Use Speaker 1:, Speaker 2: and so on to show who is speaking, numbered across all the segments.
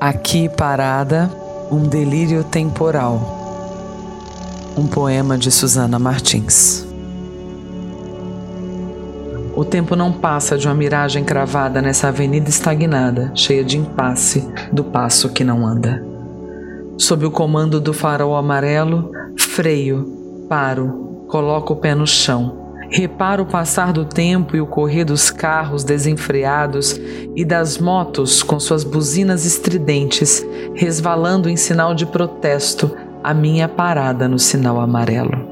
Speaker 1: Aqui parada, um delírio temporal. Um poema de Susana Martins. O tempo não passa de uma miragem cravada nessa avenida estagnada, cheia de impasse do passo que não anda. Sob o comando do farol amarelo, freio, paro, coloco o pé no chão Repara o passar do tempo e o correr dos carros desenfreados e das motos com suas buzinas estridentes, resvalando em sinal de protesto a minha parada no sinal amarelo.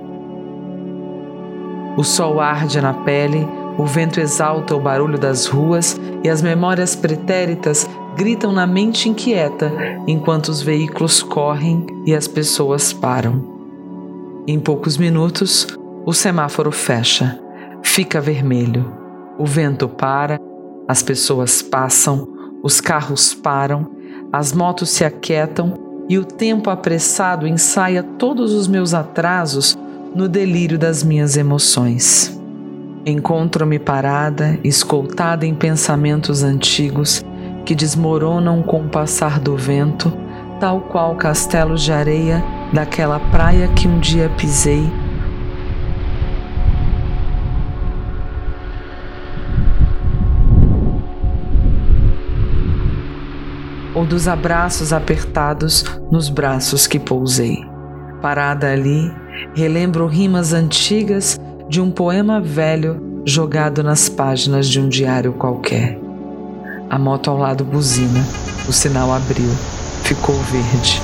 Speaker 1: O sol arde na pele, o vento exalta o barulho das ruas e as memórias pretéritas gritam na mente inquieta enquanto os veículos correm e as pessoas param. Em poucos minutos, o semáforo fecha, fica vermelho. O vento para, as pessoas passam, os carros param, as motos se aquietam e o tempo apressado ensaia todos os meus atrasos no delírio das minhas emoções. Encontro-me parada, escoltada em pensamentos antigos que desmoronam com o passar do vento, tal qual castelos de areia daquela praia que um dia pisei ou dos abraços apertados nos braços que pousei. Parada ali, relembro rimas antigas de um poema velho jogado nas páginas de um diário qualquer. A moto ao lado buzina, o sinal abriu, ficou verde.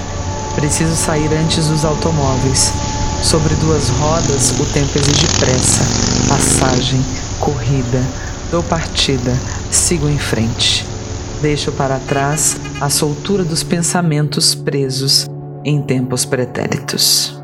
Speaker 1: Preciso sair antes dos automóveis. Sobre duas rodas, o tempo exige pressa, passagem, corrida, dou partida, sigo em frente. Deixo para trás a soltura dos pensamentos presos em tempos pretéritos.